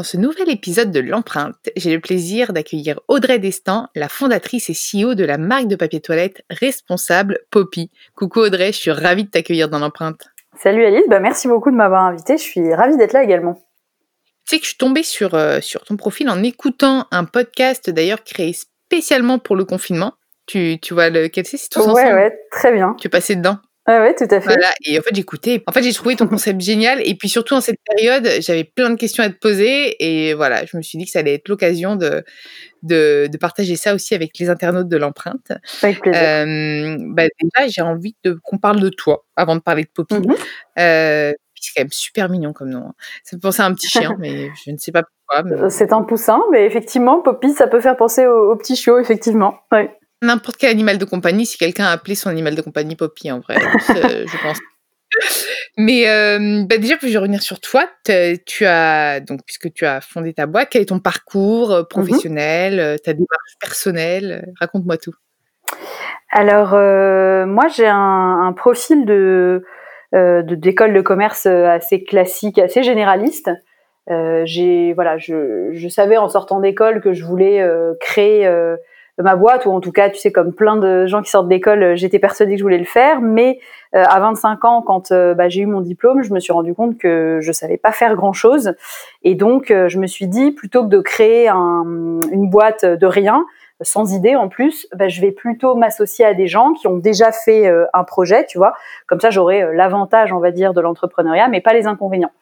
Dans ce nouvel épisode de l'empreinte, j'ai le plaisir d'accueillir Audrey Destin, la fondatrice et CEO de la marque de papier toilette responsable Poppy. Coucou Audrey, je suis ravie de t'accueillir dans l'empreinte. Salut Alice, bah merci beaucoup de m'avoir invitée, je suis ravie d'être là également. Tu sais que je suis tombée sur, euh, sur ton profil en écoutant un podcast d'ailleurs créé spécialement pour le confinement. Tu, tu vois lequel c'est, c'est tous ouais, ensemble? Ouais, très bien. Tu es passé dedans? Ouais, ouais, tout à fait. Voilà, et en fait, j'écoutais. En fait, j'ai trouvé ton concept génial. Et puis, surtout, en cette période, j'avais plein de questions à te poser. Et voilà, je me suis dit que ça allait être l'occasion de, de, de, partager ça aussi avec les internautes de l'empreinte. Avec plaisir. Euh, bah, déjà, j'ai envie qu'on parle de toi avant de parler de Poppy. Mhm. euh, c'est quand même super mignon comme nom. hein. Ça me pensait à un petit chien, mais je ne sais pas pourquoi. mais- C'est un poussin, mais effectivement, Poppy, ça peut faire penser au, au petit chiot, effectivement. Ouais. N'importe quel animal de compagnie, si quelqu'un a appelé son animal de compagnie Poppy, en vrai, euh, je pense. Mais euh, bah déjà, je vais revenir sur toi. Tu as donc puisque tu as fondé ta boîte, quel est ton parcours euh, professionnel, euh, ta démarche personnelle? Raconte-moi tout. Alors, euh, moi, j'ai un, un profil de euh, de- d'école de, commerce assez classique, assez généraliste. J'ai voilà, je, je savais en sortant d'école que je voulais créer ma boîte, ou en tout cas, tu sais, comme plein de gens qui sortent d'école, euh, j'étais persuadée que je voulais le faire. Mais euh, à 25 ans, quand euh, bah, j'ai eu mon diplôme, je me suis rendu compte que je savais pas faire grand chose, et donc euh, je me suis dit plutôt que de créer un, une boîte de rien, sans idée en plus, bah, je vais plutôt m'associer à des gens qui ont déjà fait euh, un projet, tu vois. Comme ça, j'aurai l'avantage, on va dire, de l'entrepreneuriat, mais pas les inconvénients.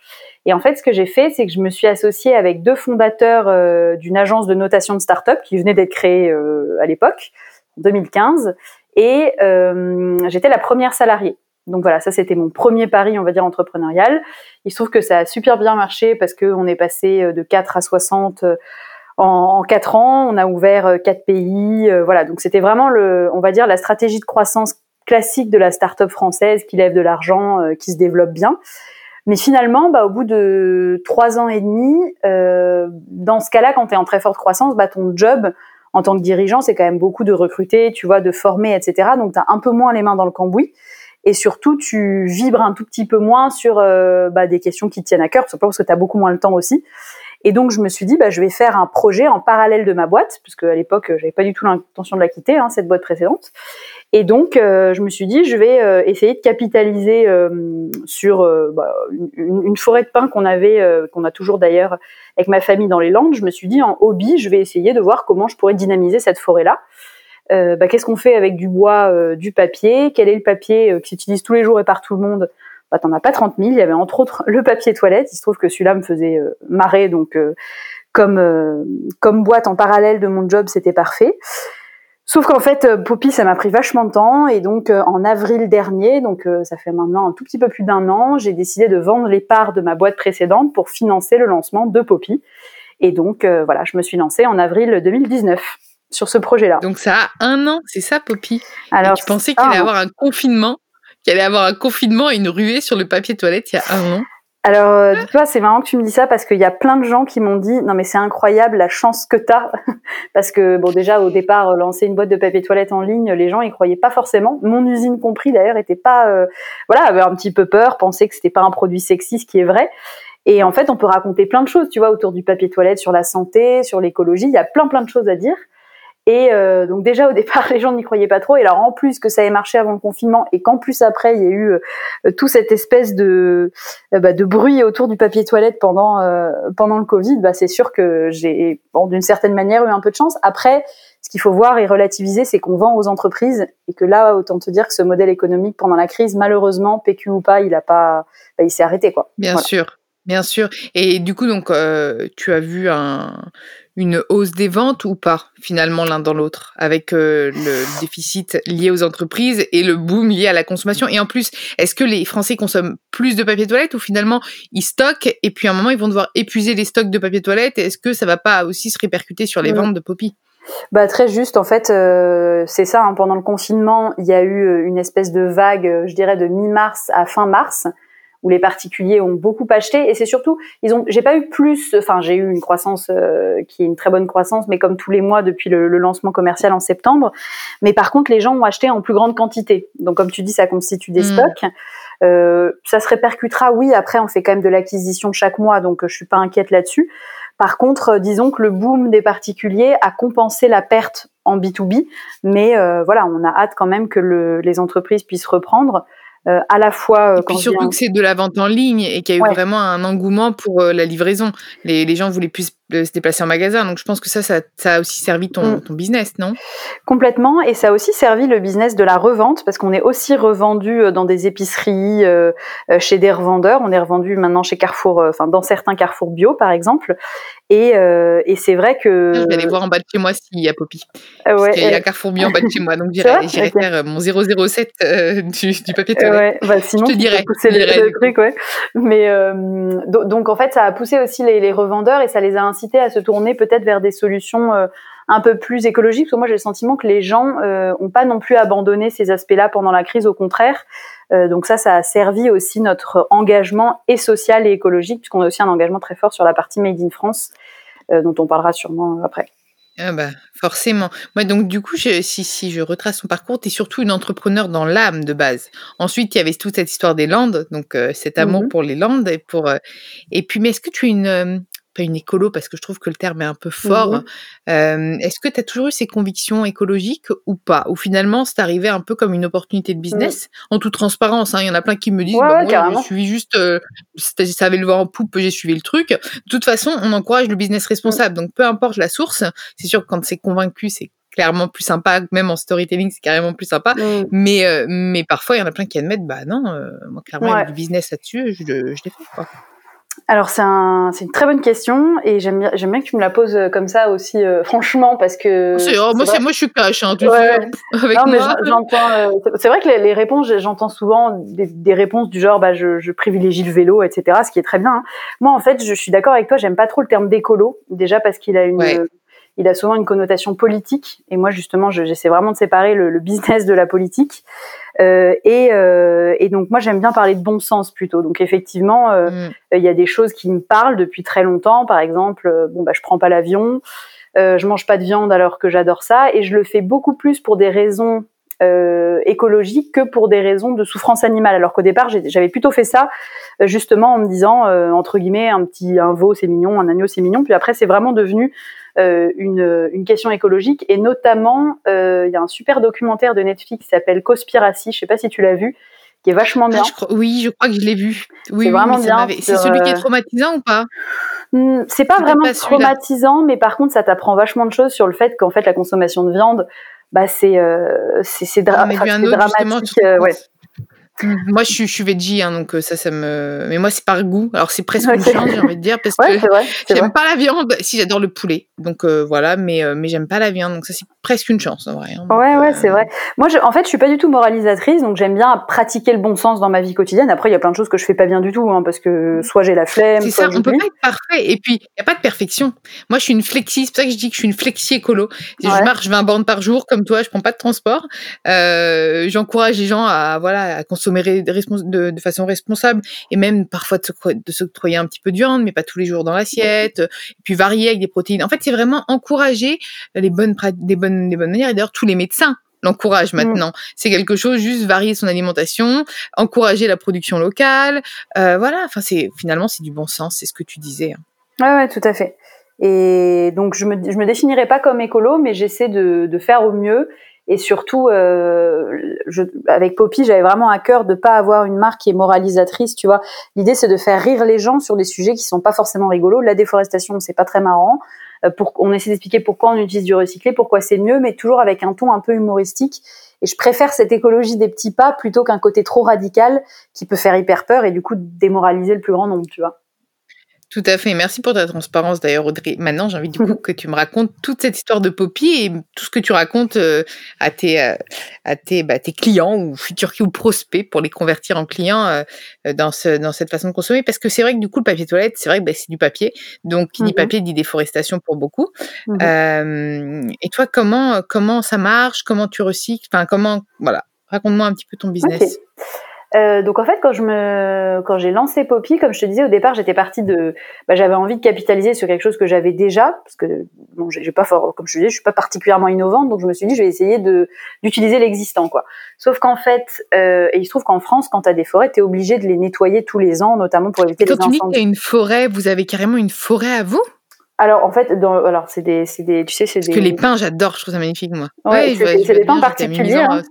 Et en fait, ce que j'ai fait, c'est que je me suis associée avec deux fondateurs euh, d'une agence de notation de start-up qui venait d'être créée euh, à l'époque, en 2015, et euh, j'étais la première salariée. Donc voilà, ça c'était mon premier pari, on va dire, entrepreneurial. Il se trouve que ça a super bien marché parce qu'on est passé de 4 à 60 euh, en, en 4 ans. On a ouvert euh, 4 pays. voilà, donc c'était vraiment, le, on va dire, la stratégie de croissance classique de la start-up française qui lève de l'argent, qui se développe bien. Mais finalement, bah, au bout de trois ans et demi, euh, dans ce cas-là, quand tu es en très forte croissance, bah, ton job en tant que dirigeant, c'est quand même beaucoup de recruter, tu vois, de former, etc. Donc, tu as un peu moins les mains dans le cambouis. Et surtout, tu vibres un tout petit peu moins sur euh, bah, des questions qui te tiennent à cœur, parce que tu as beaucoup moins le temps aussi. Et donc, je me suis dit, bah, je vais faire un projet en parallèle de ma boîte, puisque à l'époque, j'avais pas du tout l'intention de la quitter, hein, cette boîte précédente. Et donc, euh, je me suis dit, je vais euh, essayer de capitaliser euh, sur euh, bah, une, forêt de pins qu'on avait, euh, qu'on a toujours d'ailleurs avec ma famille dans les Landes. Je me suis dit, en hobby, je vais essayer de voir comment je pourrais dynamiser cette forêt-là. Euh, bah, Qu'est-ce qu'on fait avec du bois, du papier? Quel est le papier qui s'utilise tous les jours et par tout le monde bah, T'en as pas 30 000. Il y avait entre autres le papier toilette. Il se trouve que celui-là me faisait euh, marrer, donc euh, comme, euh, comme boîte en parallèle de mon job, c'était parfait. Sauf qu'en fait, Poppy, ça m'a pris vachement de temps. Et donc, euh, en avril dernier, donc euh, ça fait maintenant un tout petit peu plus d'un an, j'ai décidé de vendre les parts de ma boîte précédente pour financer le lancement de Poppy. Et donc, euh, voilà, je me suis lancée en avril 2019 sur ce projet-là. Donc ça a un an, c'est ça, Poppy? Alors, Et tu pensais qu'il allait y hein. avoir un confinement? Qu'il allait avoir un confinement et une ruée sur le papier toilette il y a un an alors, euh, tu vois, c'est marrant que tu me dis ça parce qu'il y a plein de gens qui m'ont dit non mais c'est incroyable la chance que t'as parce que bon déjà au départ lancer une boîte de papier toilette en ligne, les gens y croyaient pas forcément. Mon usine compris d'ailleurs était pas euh, voilà avait un petit peu peur, pensait que c'était pas un produit sexy, ce qui est vrai. Et en fait, on peut raconter plein de choses, tu vois, autour du papier toilette, sur la santé, sur l'écologie. Il y a plein plein de choses à dire. Et euh, donc déjà au départ, les gens n'y croyaient pas trop. Et alors en plus que ça ait marché avant le confinement et qu'en plus après il y a eu euh, tout cette espèce de euh, bah, de bruit autour du papier toilette pendant pendant le Covid, bah, c'est sûr que j'ai bon, d'une certaine manière eu un peu de chance. Après, ce qu'il faut voir et relativiser, c'est qu'on vend aux entreprises et que là, autant te dire que ce modèle économique pendant la crise, malheureusement, PQ ou pas, il a pas, bah, il s'est arrêté quoi. Bien sûr. Bien sûr. Et du coup, donc, tu as vu un, une hausse des ventes ou pas, finalement, l'un dans l'autre, avec euh, le déficit lié aux entreprises et le boom lié à la consommation? Et en plus, est-ce que les Français consomment plus de papier toilette ou finalement ils stockent et puis à un moment ils vont devoir épuiser les stocks de papier toilette? Est-ce que ça va pas aussi se répercuter sur les ventes de Poppy? Bah très juste en fait euh, c'est ça hein. pendant le confinement il y a eu euh, une espèce de vague je dirais de mi-mars à fin mars où les particuliers ont beaucoup acheté. Et c'est surtout ils ont j'ai pas eu plus enfin j'ai eu une croissance euh, qui est une très bonne croissance mais comme tous les mois depuis le, lancement commercial en septembre. Mais par contre les gens ont acheté en plus grande quantité. Donc comme tu dis ça constitue des mmh. stocks. Euh, ça se répercutera oui après on fait quand même de l'acquisition chaque mois donc je suis pas inquiète là-dessus. Par contre euh, disons que le boom des particuliers a compensé la perte en B2B mais euh, voilà on a hâte quand même que le, les entreprises puissent reprendre euh, à la fois. Euh, et puis surtout que c'est de la vente en ligne et qu'il y a eu vraiment un engouement pour euh, la livraison. Les, les gens voulaient plus se déplacer en magasin. Donc je pense que ça, ça, a aussi servi ton, mm. ton, business, non? Complètement. Et ça a aussi servi le business de la revente parce qu'on est aussi revendu dans des épiceries, chez des revendeurs. On est revendu maintenant chez Carrefour, enfin dans certains Carrefour bio par exemple. Et, et c'est vrai que. Je vais aller voir en bas de chez moi s'il y a Poppy. Parce qu'il y a Carrefour bio en bas de chez moi. Donc j'irai faire mon 007 du, du papier Ouais, bah, sinon, je te dirais. Pousser le, truc, ouais. Mais euh, donc en fait, ça a poussé aussi les, les, revendeurs et ça les a incités à se tourner peut-être vers des solutions euh, un peu plus écologiques. Parce que moi, j'ai le sentiment que les gens euh, ont pas non plus abandonné ces aspects-là pendant la crise, au contraire. Euh, donc ça, ça a servi aussi notre engagement et social et écologique, puisqu'on a aussi un engagement très fort sur la partie Made in France, dont on parlera sûrement après. Ah bah, forcément. Moi, donc, du coup, je, si, si je retrace son parcours, tu es surtout une entrepreneur dans l'âme de base. Ensuite, il y avait toute cette histoire des Landes, donc euh, cet amour mmh pour les Landes. Et, pour, euh, et puis, mais est-ce que tu as une, euh, une écolo parce que je trouve que le terme est un peu fort. Mmh est-ce que tu as toujours eu ces convictions écologiques ou pas? Ou finalement, c'est arrivé un peu comme une opportunité de mmh. business, en toute transparence. Hein. Il y en a plein qui me disent, bah, moi, je suis juste, euh, ça avait le vent en poupe, j'ai suivi le truc. De toute façon, on encourage le business mmh. responsable. Donc, peu importe la source, c'est sûr que quand c'est convaincu, c'est clairement plus sympa, même en storytelling, c'est carrément plus sympa. Mais, euh, mais parfois, il y en a plein qui admettent, bah non, euh, moi, clairement, il y a du business là-dessus, je, je l'ai fait. Quoi. Alors c'est un, une très bonne question et j'aime bien, j'aime bien que tu me la poses euh, comme ça aussi, euh, franchement, parce que. Oh, moi, c'est, moi, je suis cash, hein, ouais. avec. Euh, c'est vrai que les, réponses, j'entends souvent des, des, réponses du genre, bah, je, je, privilégie le vélo, etc. Ce qui est très bien. Hein. Moi, en fait, je suis d'accord avec toi. J'aime pas trop le terme d'écolo, déjà parce qu'il a une il a souvent une connotation politique. Et moi, justement, j'essaie vraiment de séparer le, le, business de la politique. Euh, et, euh, et, donc, moi, j'aime bien parler de bon sens plutôt. Donc, effectivement, euh, mm. il y a des choses qui me parlent depuis très longtemps. Par exemple, euh, bon, bah, je prends pas l'avion, je mange pas de viande alors que j'adore ça, et je le fais beaucoup plus pour des raisons écologiques que pour des raisons de souffrance animale. Alors qu'au départ, j'avais plutôt fait ça justement en me disant entre guillemets un petit un veau c'est mignon, un agneau c'est mignon. Puis après, c'est vraiment devenu une, une, question écologique. Et notamment, euh, il y a un super documentaire de Netflix qui s'appelle Cospiracy, je sais pas si tu l'as vu, qui est vachement ah, bien. oui, je crois que je l'ai vu. Oui, c'est vraiment bien. C'est celui qui est euh, traumatisant ou pas? Hmm, C'est pas vraiment traumatisant, mais par contre, ça t'apprend vachement de choses sur le fait qu'en fait, la consommation de viande, bah c'est euh, c'est dramatique. Ouais. Mmh. Moi, je suis, je suis veggie, hein, donc euh, ça, ça me. Mais moi, c'est par goût. Alors, c'est presque une chance, j'ai envie de dire, parce que j'aime pas la viande. Si, j'adore le poulet, donc euh, voilà, mais euh, mais j'aime pas la viande, donc ça, c'est presque une chance, en vrai. Hein, ouais, ouais, c'est vrai. Moi, je, en fait, je suis pas du tout moralisatrice, donc j'aime bien pratiquer le bon sens dans ma vie quotidienne. Après, il y a plein de choses que je fais pas bien du tout, hein, parce que soit j'ai la flemme. C'est ça, on peut pas être parfait. Et puis, il y a pas de perfection. Moi, je suis une flexi. C'est pour ça que je dis que je suis une flexi écolo. Je marche 20 bornes par jour, comme toi. Je prends pas de transport. J'encourage les gens à voilà à consommer consommer de, de, façon responsable et même parfois de se, croyer un petit peu de viande, mais pas tous les jours dans l'assiette. Et puis varier avec des protéines. En fait, c'est vraiment encourager les bonnes, des bonnes, des bonnes manières. Et d'ailleurs, tous les médecins l'encourage mmh. maintenant. C'est quelque chose, juste varier son alimentation, encourager la production locale. Euh, voilà, enfin, c'est finalement, c'est du bon sens, c'est ce que tu disais. Hein. Ouais, ouais, tout à fait. Et donc, je me, je me définirais pas comme écolo, mais j'essaie de, de faire au mieux. Et surtout, euh, je, avec Poppy, j'avais vraiment à cœur de pas avoir une marque qui est moralisatrice, tu vois. L'idée, c'est de faire rire les gens sur des sujets qui sont pas forcément rigolos. La déforestation, c'est pas très marrant. Euh, pour, on essaie d'expliquer pourquoi on utilise du recyclé, pourquoi c'est mieux, mais toujours avec un ton un peu humoristique. Et je préfère cette écologie des petits pas plutôt qu'un côté trop radical qui peut faire hyper peur et du coup démoraliser le plus grand nombre, tu vois. Tout à fait. Merci pour ta transparence d'ailleurs, Audrey. Maintenant, j'ai envie du coup que tu me racontes toute cette histoire de Poppy et tout ce que tu racontes euh, à tes euh, à tes, bah, tes clients ou futurs ou prospects pour les convertir en clients euh, dans ce dans cette façon de consommer. Parce que c'est vrai que du coup, le papier toilette, c'est vrai que bah, c'est du papier. Donc, qui dit mmh papier dit déforestation pour beaucoup. Mmh et toi, comment comment ça marche? Comment tu recycles? Enfin, comment voilà. Raconte-moi un petit peu ton business. Euh, donc en fait, quand je me, quand j'ai lancé Poppy, comme je te disais au départ, j'étais partie de, bah, j'avais envie de capitaliser sur quelque chose que j'avais déjà, parce que bon, j'ai pas fort, comme je te disais, je suis pas particulièrement innovante, donc je me suis dit, je vais essayer de d'utiliser l'existant, quoi. Sauf qu'en fait, euh, et il se trouve qu'en France, quand tu as des forêts, tu es obligé de les nettoyer tous les ans, notamment pour éviter les incendies. Quand tu dis qu'il y a une forêt, vous avez carrément une forêt à vous? Alors en fait, dans, alors c'est des, c'est des, tu sais, c'est des. Parce que les pins, j'adore, je trouve ça magnifique moi. Ouais, c'est des pins particuliers. Hein.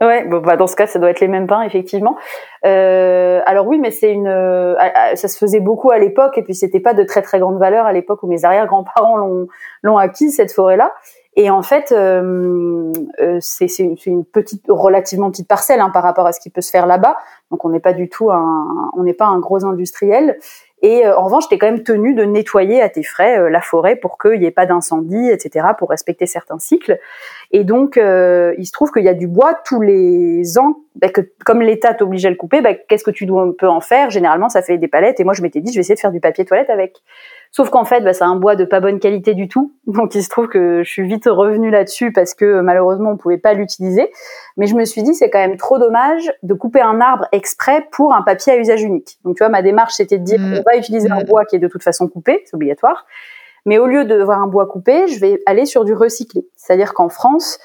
Ouais, bon, bah, dans ce cas, ça doit être les mêmes pins effectivement. Euh, alors oui, mais c'est une, euh, ça se faisait beaucoup à l'époque et puis c'était pas de très très grande valeur à l'époque où mes arrière-grands-parents l'ont, l'ont acquis cette forêt-là. Et en fait, euh, euh c'est, c'est une petite, relativement petite parcelle hein, par rapport à ce qui peut se faire là-bas. Donc on n'est pas du tout un, on n'est pas un gros industriel. Et euh, en revanche, tu es quand même tenu de nettoyer à tes frais euh, la forêt pour qu'il n'y ait pas d'incendie, etc., pour respecter certains cycles. Et donc, euh, il se trouve qu'il y a du bois tous les ans. Bah, que, comme l'État t'oblige à le couper, bah, qu'est-ce que tu dois, peux en faire? Généralement, ça fait des palettes. Et moi, je m'étais dit, je vais essayer de faire du papier toilette avec. Sauf qu'en fait, bah, c'est un bois de pas bonne qualité du tout. Donc il se trouve que je suis vite revenue là-dessus parce que malheureusement on pouvait pas l'utiliser. Mais je me suis dit c'est quand même trop dommage de couper un arbre exprès pour un papier à usage unique. Donc tu vois ma démarche c'était de dire mmh. on va utiliser un mmh. bois qui est de toute façon coupé, c'est obligatoire. Mais au lieu de voir un bois coupé, je vais aller sur du recyclé. C'est-à-dire qu'en France,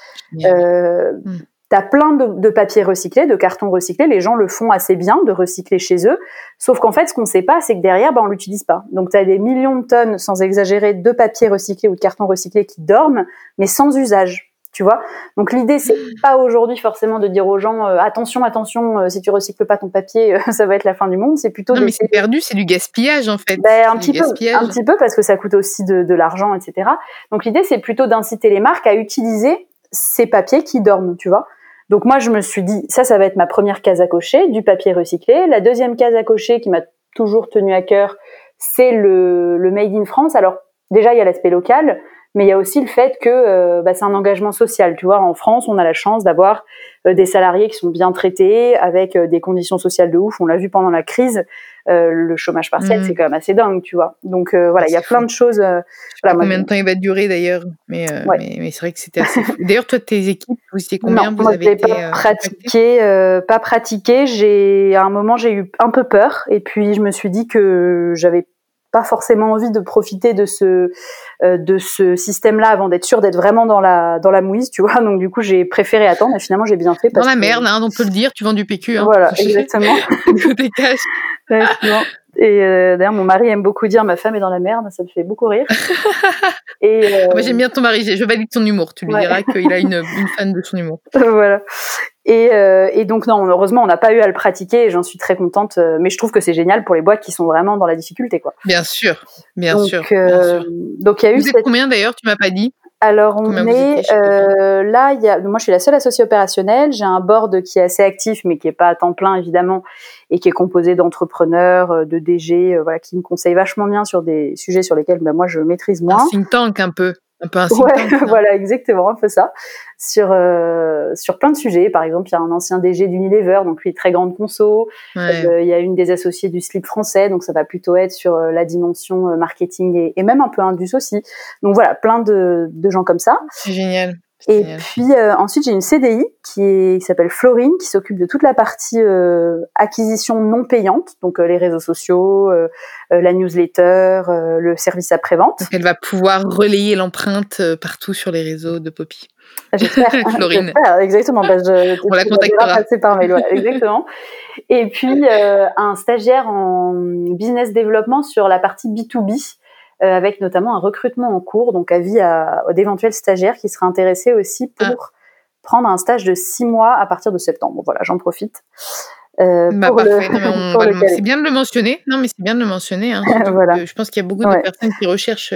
euh, mmh tu as plein de, de papiers recyclés, de cartons recyclés. Les gens le font assez bien de recycler chez eux. Sauf qu'en fait, ce qu'on ne sait pas, c'est que derrière, ben, on l'utilise pas. Donc, tu as des millions de tonnes, sans exagérer, de papiers recyclés ou de cartons recyclés qui dorment, mais sans usage. Tu vois Donc l'idée c'est pas aujourd'hui forcément de dire aux gens euh, attention attention euh, si tu recycles pas ton papier euh, ça va être la fin du monde c'est plutôt non mais c'est perdu c'est du gaspillage en fait ben, un petit peu un petit peu parce que ça coûte aussi de, de l'argent etc donc l'idée c'est plutôt d'inciter les marques à utiliser ces papiers qui dorment tu vois donc moi, je me suis dit, ça, ça va être ma première case à cocher, du papier recyclé. La deuxième case à cocher qui m'a toujours tenu à cœur, c'est le, le Made in France. Alors déjà, il y a l'aspect local, mais il y a aussi le fait que euh, bah, c'est un engagement social. Tu vois, en France, on a la chance d'avoir euh, des salariés qui sont bien traités, avec euh, des conditions sociales de ouf. On l'a vu pendant la crise. le chômage partiel, mmh. c'est quand même assez dingue, tu vois. Donc voilà, il y a plein de choses. Voilà, combien de temps il va durer d'ailleurs, mais, mais, c'est vrai que c'était assez. d'ailleurs, toi, tes équipes, vous étiez combien? Non, vous moi, avez été, pas pratiqué, pas pratiqué. J'ai à un moment, j'ai eu un peu peur, et puis je me suis dit que j'avais pas forcément envie de profiter de ce euh, de ce système-là avant d'être sûr d'être vraiment dans la dans la mouise, tu vois. Donc du coup, j'ai préféré attendre et finalement j'ai bien fait. dans la merde, hein, on peut le dire. Tu vends du PQ. Hein. Voilà, exactement. Et euh, d'ailleurs, mon mari aime beaucoup dire ma femme est dans la merde, ça me fait beaucoup rire. et euh, Moi, j'aime bien ton mari, je valide ton humour. Tu lui diras qu'il a une, une fan de son humour. voilà. Et, euh, et, donc non, heureusement, on n'a pas eu à le pratiquer et j'en suis très contente. Euh, mais je trouve que c'est génial pour les boîtes qui sont vraiment dans la difficulté, quoi. Bien sûr, bien donc, sûr. Euh, donc il y a eu. Vous êtes combien d'ailleurs? Tu m'as pas dit. Alors on est euh, là, il y a, moi je suis la seule associée opérationnelle. J'ai un board qui est assez actif, mais qui est pas à temps plein évidemment, et qui est composé d'entrepreneurs, euh, de DG, voilà, qui me conseillent vachement bien sur des sujets sur lesquels ben, moi je maîtrise moins. Un think tank un peu. Un peu un ouais, voilà, exactement, un peu ça. Sur, euh, sur plein de sujets. Par exemple, il y a un ancien DG d'Unilever, donc lui, très grande conso. Euh, il y a une des associées du slip français, donc ça va plutôt être sur euh, la dimension marketing et, et, même un peu indus aussi. Donc voilà, plein de, de gens comme ça. C'est génial. Et puis euh, ensuite j'ai une CDI qui s'appelle Florine qui s'occupe de toute la partie euh, acquisition non payante, donc euh, les réseaux sociaux, la newsletter, le service après vente. Donc elle va pouvoir relayer l'empreinte partout sur les réseaux de Poppy. J'espère, Florine. exactement. Bah, je, On la contactera. Par mail, exactement. Et puis un stagiaire en business développement sur la partie B2B euh, avec notamment un recrutement en cours, donc avis à, d'éventuels stagiaires qui seraient intéressés aussi pour ah. prendre un stage de six mois à partir de septembre. Voilà, j'en profite. Euh, bah, c'est bien de le mentionner. Non, mais c'est bien de le mentionner. Hein, je pense qu'il y a beaucoup de personnes qui recherchent.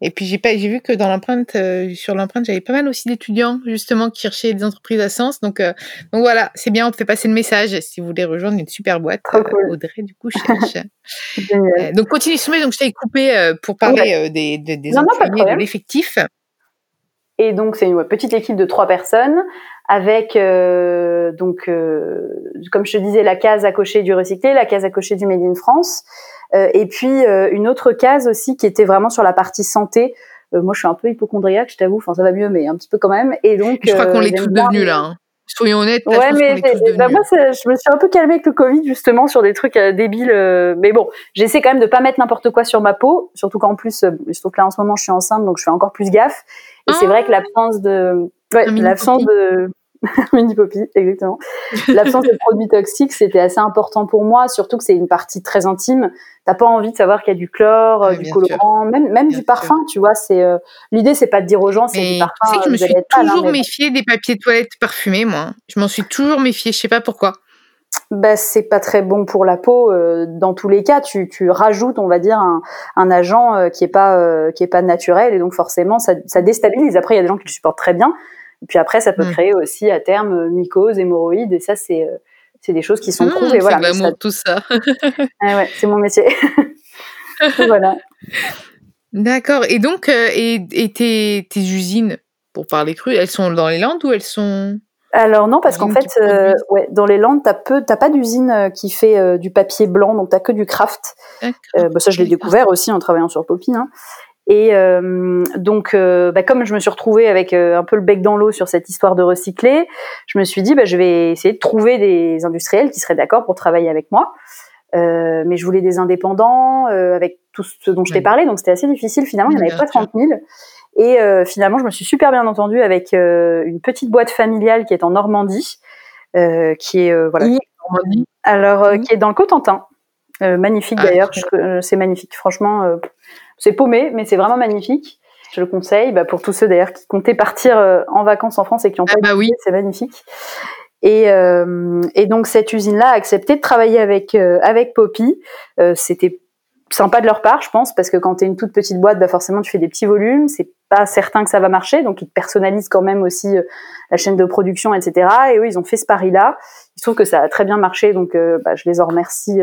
Et puis j'ai pas, j'ai vu que dans l'empreinte, euh, sur l'empreinte, j'avais pas mal aussi d'étudiants justement qui cherchaient des entreprises à sens. Donc, euh, donc voilà, c'est bien. On te fait passer le message si vous voulez rejoindre une super boîte. Audrey, du coup, cherche. donc continue, soumet. Donc je t'ai coupé pour parler des, des, des employés, de l'effectif. Et donc c'est une petite équipe de trois personnes avec euh, donc euh, comme je te disais la case à cocher du recyclé, la case à cocher du Made in France, euh, et puis une autre case aussi qui était vraiment sur la partie santé. moi, je suis un peu hypochondriaque, je t'avoue. Enfin, ça va mieux, mais un petit peu quand même. Et donc, je crois qu'on l'est tous devenus là. Hein. Soyons honnêtes. ouais, mais bah, moi, je me suis un peu calmée avec le Covid justement sur des trucs débiles. mais bon, j'essaie quand même de pas mettre n'importe quoi sur ma peau, surtout qu'en plus, surtout que là en ce moment, je suis enceinte, donc je fais encore plus gaffe. Et c'est vrai que ah. l'absence de Ouais, l'absence de mini poppy, exactement. L'absence de produits toxiques, c'était assez important pour moi, surtout que c'est une partie très intime. T'as pas envie de savoir qu'il y a du chlore, euh, du colorant, même même du parfum, tu vois. C'est euh, l'idée, c'est pas de dire aux gens, c'est du parfum. Tu sais que je me suis toujours méfiée des papiers de toilette parfumés, moi. Je m'en suis toujours méfiée, je sais pas pourquoi. Bah, c'est pas très bon pour la peau. Euh, dans tous les cas, tu, tu rajoutes, on va dire, un, un agent qui est pas qui est pas naturel et donc forcément ça, ça déstabilise. Après, il y a des gens qui le supportent très bien, puis après, ça peut mm. créer aussi à terme euh, mycose, hémorroïdes, et ça, c'est euh, c'est des choses qui sont mmh, prouvées. Voilà, ça... tout ça. ah ouais, c'est mon métier. voilà. D'accord. Et donc, euh, et, et tes, tes, usines, pour parler cru, elles sont dans les Landes ou elles sont alors non, parce qu'en fait, ouais, dans les Landes, t'as peu, t'as pas d'usine qui fait du papier blanc, donc t'as que du craft. Euh, bah, ça, je l'ai découvert aussi en travaillant sur Poppy. Hein. Et euh, donc, euh, bah, comme je me suis retrouvée avec euh, un peu le bec dans l'eau sur cette histoire de recycler, je me suis dit, bah, je vais essayer de trouver des industriels qui seraient d'accord pour travailler avec moi. mais je voulais des indépendants avec tout ce dont je t'ai parlé, donc c'était assez difficile. Finalement, il n'y en avait pas 30 000. Et finalement, je me suis super bien entendue avec une petite boîte familiale qui est en Normandie, qui est voilà. Alors, qui est dans le Cotentin. magnifique ah, d'ailleurs, c'est magnifique. Franchement, c'est paumé, mais c'est vraiment magnifique. Je le conseille bah, pour tous ceux d'ailleurs qui comptaient partir euh, en vacances en France et qui ont ah pas bah oui. c'est magnifique. Et, euh, et, donc cette usine-là a accepté de travailler avec euh, avec Poppy. C'était sympa de leur part, je pense, parce que quand tu es une toute petite boîte, bah forcément tu fais des petits volumes, c'est pas certain que ça va marcher, donc ils te personnalisent quand même aussi la chaîne de production, etc. Et eux, ils ont fait ce pari-là. Il se trouve que ça a très bien marché, donc bah, je les en remercie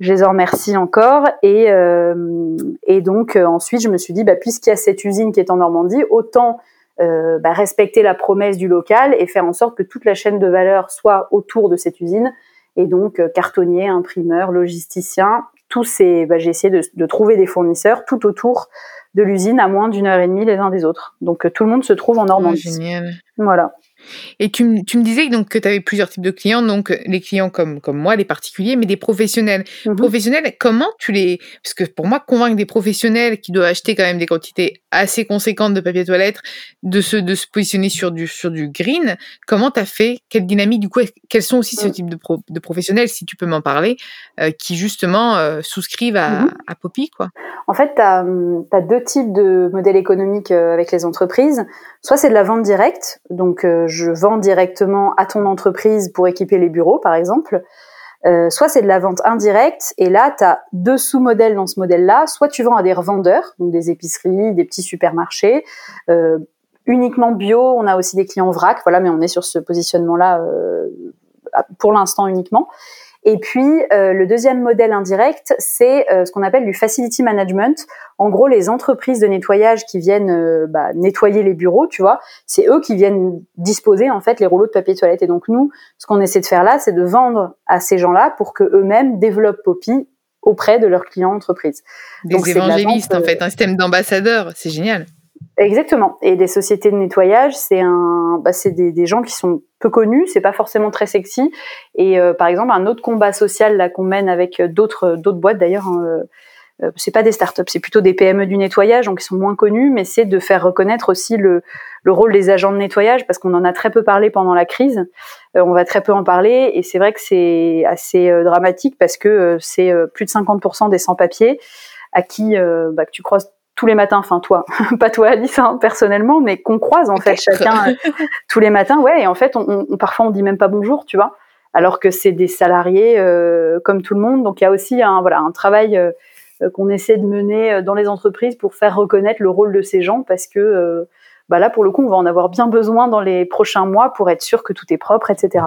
je les en remercie encore. Et, euh, et donc euh, ensuite, je me suis dit, bah, puisqu'il y a cette usine qui est en Normandie, autant euh, bah, respecter la promesse du local et faire en sorte que toute la chaîne de valeur soit autour de cette usine. Et donc cartonnier, imprimeur, logisticien, tous ces, bah, j'ai essayé de, de, trouver des fournisseurs tout autour de l'usine à moins d'une heure et demie les uns des autres. Donc tout le monde se trouve en Normandie. génial. Voilà. Et tu, tu me disais donc que tu avais plusieurs types de clients, donc euh, les clients comme, comme moi, les particuliers, mais des professionnels. Mmh professionnels, comment tu les... Parce que pour moi, convaincre des professionnels qui doivent acheter quand même des quantités assez conséquentes de papier toilette, de se, de se positionner sur du, sur du green, comment tu as fait? Quelle dynamique Du coup, quels sont aussi ce mmh. type de, de professionnels, si tu peux m'en parler, euh, qui justement euh, souscrivent à, mmh à Poppy quoi? En fait, tu as, as, deux types de modèles économiques avec les entreprises. Soit c'est de la vente directe, donc je vends directement à ton entreprise pour équiper les bureaux, par exemple. Euh, soit c'est de la vente indirecte, et là, tu as deux sous-modèles dans ce modèle-là. Soit tu vends à des revendeurs, donc des épiceries, des petits supermarchés, euh, uniquement bio. On a aussi des clients vrac, voilà, mais on est sur ce positionnement-là euh, pour l'instant uniquement. Et puis, euh, le deuxième modèle indirect, c'est euh, ce qu'on appelle du facility management. En gros, les entreprises de nettoyage qui viennent euh, bah, nettoyer les bureaux, tu vois, c'est eux qui viennent disposer en fait les rouleaux de papier toilette. Et donc nous, ce qu'on essaie de faire là, c'est de vendre à ces gens-là pour que eux-mêmes développent Poppy auprès de leurs clients entreprises. Des évangélistes, en fait, un système d'ambassadeurs, c'est génial. Exactement. Et des sociétés de nettoyage, c'est un, bah, c'est des, des, gens qui sont peu connus, c'est pas forcément très sexy. Et euh, par exemple, un autre combat social là qu'on mène avec d'autres d'autres boîtes d'ailleurs. Hein, euh, c'est pas des startups, c'est plutôt des PME du nettoyage, donc ils sont moins connus, mais c'est de faire reconnaître aussi le, le, rôle des agents de nettoyage, parce qu'on en a très peu parlé pendant la crise. Euh, on va très peu en parler, et c'est vrai que c'est assez dramatique parce que c'est plus de 50% des sans-papiers à qui bah, que tu croises tous les matins, enfin toi, pas toi Alice hein, personnellement, mais qu'on croise en fait chacun euh, tous les matins, ouais. Et en fait, on, on, parfois on dit même pas bonjour, tu vois, alors que c'est des salariés euh, comme tout le monde. Donc il y a aussi un voilà un travail euh, qu'on essaie de mener dans les entreprises pour faire reconnaître le rôle de ces gens, parce que bah là pour le coup on va en avoir bien besoin dans les prochains mois pour être sûr que tout est propre, etc.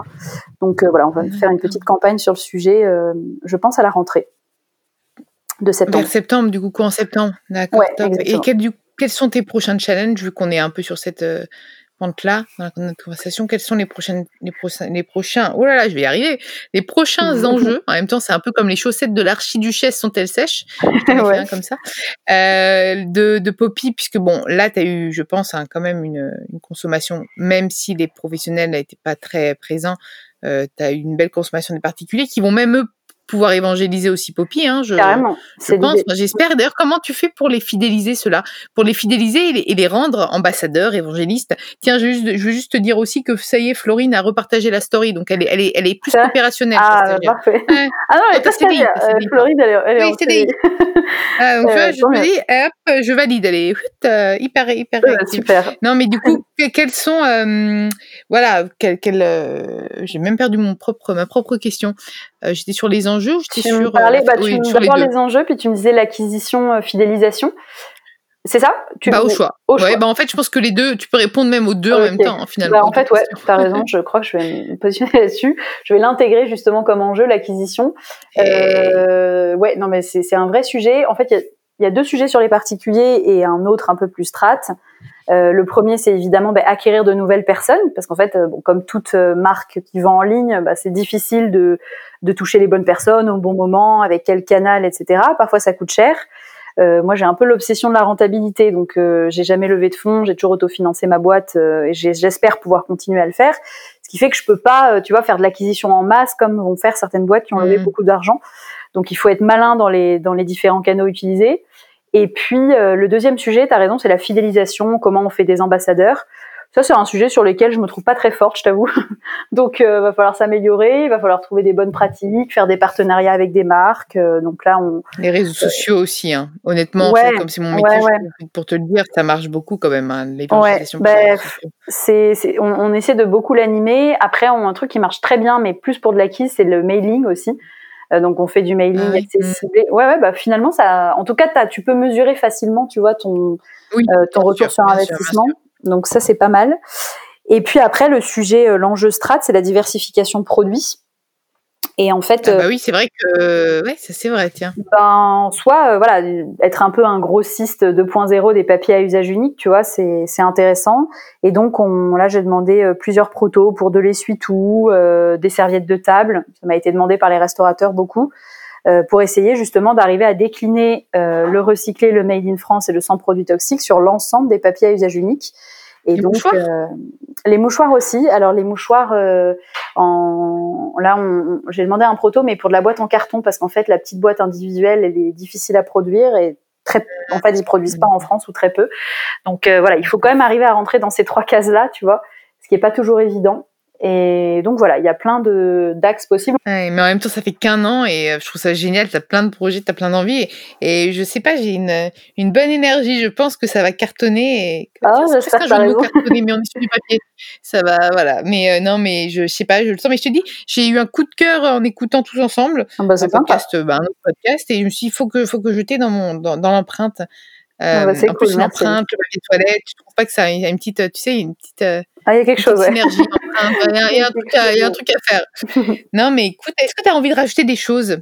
Donc voilà, on va faire une petite campagne sur le sujet. je pense à la rentrée de septembre. Vers septembre, du coup, en septembre D'accord. et quels sont tes prochains challenges, vu qu'on est un peu sur cette euh, pente-là dans notre conversation? Quels sont les, prochaines, les, prochains, les prochains Oh là là, je vais y arriver Les prochains enjeux, en même temps, c'est un peu comme les chaussettes de l'archiduchesse sont-elles sèches? Ouais. comme ça. Euh, de, de Poppy, puisque bon, là, tu as eu, je pense, hein, quand même une, une, consommation, même si les professionnels n'étaient pas très présents, euh, tu as eu une belle consommation des particuliers qui vont même eux pouvoir évangéliser aussi Poppy. Hein, je, Carrément. Je pense, j'espère. D'ailleurs, comment tu fais pour les fidéliser, ceux-là? Pour les fidéliser et les, et les, rendre ambassadeurs, évangélistes? Tiens, je, je, veux juste te dire aussi que ça y est, Florine a repartagé la story, donc elle est, elle est, elle est plus opérationnelle. Ah, parfait. Ouais. Ah non, elle est CDI. Euh, Florine, elle est, elle est oui, CDI. ah, donc, euh, tu vois, je me dis, hop, je valide. Elle est euh, hyper, hyper Super. Non, mais du coup, quels sont, voilà, quel, quel, j'ai même perdu mon propre, ma propre question. J'étais sur les enjeux, j'étais sur. Parlais, bah, oui, tu me les, les enjeux, puis tu me disais l'acquisition, fidélisation. C'est ça? Tu Bah au choix. Au ouais, bah en fait, je pense que les deux, tu peux répondre même aux deux okay. en même temps, finalement. Bah, en fait, ouais, tu as raison. Je crois que je vais me positionner là-dessus. Je vais l'intégrer justement comme enjeu, l'acquisition. Et... Euh, ouais, non, mais c'est un vrai sujet. En fait, il y, y a, deux sujets sur les particuliers et un autre un peu plus strat. Euh, le premier, c'est évidemment bah, acquérir de nouvelles personnes, parce qu'en fait, euh, bon, comme toute euh, marque qui vend en ligne, bah, c'est difficile de, de, toucher les bonnes personnes au bon moment, avec quel canal, etc. Parfois, ça coûte cher. Euh, moi, j'ai un peu l'obsession de la rentabilité, donc euh, j'ai jamais levé de fonds, j'ai toujours autofinancé ma boîte et j'espère pouvoir continuer à le faire. Ce qui fait que je peux pas, tu vois, faire de l'acquisition en masse comme vont faire certaines boîtes qui ont levé mmh. beaucoup d'argent. Donc, il faut être malin dans les dans les différents canaux utilisés. Et puis euh, le deuxième sujet, tu as raison, c'est la fidélisation, comment on fait des ambassadeurs. Ça, c'est un sujet sur lequel je me trouve pas très forte, je t'avoue. donc, euh, va falloir s'améliorer, il va falloir trouver des bonnes pratiques, faire des partenariats avec des marques. Euh, donc là, on les réseaux sociaux aussi. Hein. Honnêtement, ouais, comme c'est mon métier, ouais, ouais. pour te le dire, ça marche beaucoup quand même. Hein. Ouais, bah, c'est, on, on, essaie de beaucoup l'animer. Après, on, un truc qui marche très bien, mais plus pour de l'acquis, c'est le mailing aussi. Euh, donc on fait du mailing ah, oui. ciblé. Ouais, ouais, bah finalement ça, en tout cas, as, tu peux mesurer facilement, tu vois, ton oui, euh, ton retour sûr, sur investissement. Sûr, donc ça c'est pas mal. Et puis après le sujet, euh, l'enjeu strat, c'est la diversification de produits. Et en fait, ah bah oui, c'est vrai que ouais, ça c'est vrai, tiens. Ben soit euh, voilà, être un peu un grossiste 2.0 des papiers à usage unique, tu vois, c'est c'est intéressant. Et donc on là j'ai demandé euh, plusieurs protos pour de l'essuie-tout, euh, des serviettes de table, ça m'a été demandé par les restaurateurs beaucoup. Euh, pour essayer justement d'arriver à décliner euh, le recyclé, le made in France et le sans produits toxiques sur l'ensemble des papiers à usage unique. Et les donc mouchoirs? euh, les mouchoirs aussi. Alors les mouchoirs, euh, en là, on... j'ai demandé un proto, mais pour de la boîte en carton parce qu'en fait la petite boîte individuelle, elle est difficile à produire et très, en fait ils produisent pas en France ou très peu. Donc euh, voilà, il faut quand même arriver à rentrer dans ces trois cases là, tu vois, ce qui est pas toujours évident. Et donc voilà, il y a plein de d'axes possibles. Ouais, mais en même temps, ça fait qu'un an et euh, je trouve ça génial. T'as plein de projets, t'as plein d'envie et, et, je sais pas, j'ai une une bonne énergie. Je pense que ça va cartonner. Et... Ah, j'espère que raison. cartonner, mais on est sur du papier. Ça va, voilà. Mais euh, non, mais je, je sais pas, je le sens. Mais je te dis, j'ai eu un coup de cœur en écoutant tous ensemble ah bah, un podcast, bah, un autre podcast, et je me suis dit, il faut que faut que je t'ai dans mon dans, dans l'empreinte. Euh, ah bah, en plus, l'empreinte, le papier toilette, je trouve pas que ça a une petite, tu sais, une petite. Euh, ah, il y a quelque chose, ouais. Synergie, il y, a, il, y a un truc à, il y a un truc à faire. non, mais écoute, est-ce que tu as envie de rajouter des choses?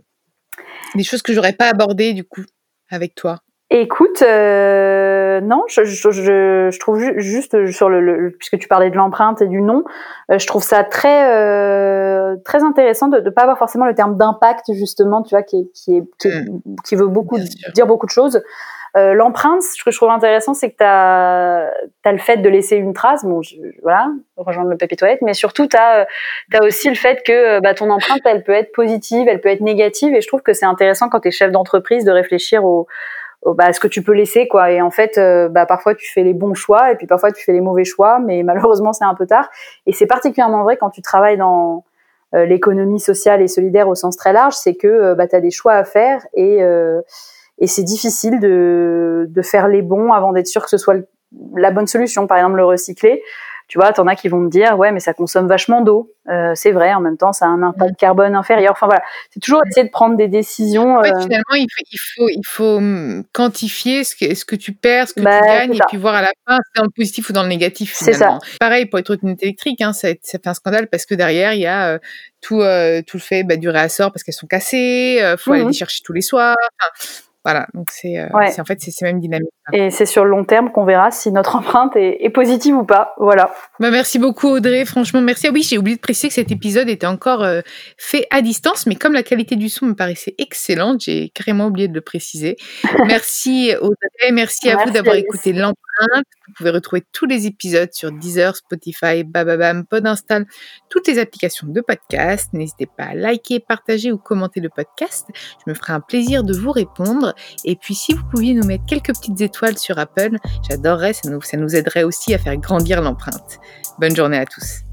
Des choses que j'aurais pas abordées, du coup, avec toi? Écoute, euh, non, je, je, je, je, trouve ju juste sur le, le, puisque tu parlais de l'empreinte et du nom, euh, je trouve ça très euh, très intéressant de ne pas avoir forcément le terme d'impact justement, tu vois, qui est, qui est, qui, est, mmh. qui veut beaucoup dire beaucoup de choses. L'empreinte, ce que je trouve intéressant, c'est que tu as, le fait de laisser une trace, bon, je, voilà, rejoindre le papier toilette, mais surtout, tu as, as, aussi le fait que bah, ton empreinte, elle peut être positive, elle peut être négative, et je trouve que c'est intéressant quand tu es chef d'entreprise de réfléchir au, bah, ce que tu peux laisser quoi. Et en fait euh, bah, parfois tu fais les bons choix et puis parfois tu fais les mauvais choix. Mais malheureusement c'est un peu tard. Et c'est particulièrement vrai quand tu travailles dans euh, l'économie sociale et solidaire au sens très large. C'est que euh, bah, tu as des choix à faire et et c'est difficile de, de faire les bons avant d'être sûr que ce soit la bonne solution par exemple le recycler tu vois, t'en as qui vont me dire, ouais, mais ça consomme vachement d'eau. Euh, c'est vrai, en même temps, ça a un impact carbone inférieur. Enfin voilà, c'est toujours essayer de prendre des décisions. En fait, euh, finalement, il faut, il faut, il faut hum, quantifier ce que, ce que tu perds, ce que bah, tu gagnes, et puis voir à la fin si c'est dans le positif ou dans le négatif. C'est ça. Pareil pour les trottinettes électriques, hein, ça, ça, fait un scandale parce que derrière, il y a euh, tout, tout le fait bah, du réassort parce qu'elles sont cassées, il faut aller mmh les chercher tous les soirs. Enfin, voilà, donc c'est euh, en fait c'est ces mêmes dynamiques. Et c'est sur le long terme qu'on verra si notre empreinte est, est, positive ou pas. Voilà. Bah, merci beaucoup Audrey, franchement merci. Ah oui, j'ai oublié de préciser que cet épisode était encore euh, fait à distance, mais comme la qualité du son me paraissait excellente, j'ai carrément oublié de le préciser. merci Audrey, merci à vous d'avoir écouté l'empreinte. Vous pouvez retrouver tous les épisodes sur Deezer, Spotify, Bababam, Podinstall, toutes les applications de podcast. N'hésitez pas à liker, partager ou commenter le podcast. Je me ferai un plaisir de vous répondre. Et puis, si vous pouviez nous mettre quelques petites étoiles sur Apple, j'adorerais, ça nous, ça nous aiderait aussi à faire grandir l'empreinte. Bonne journée à tous.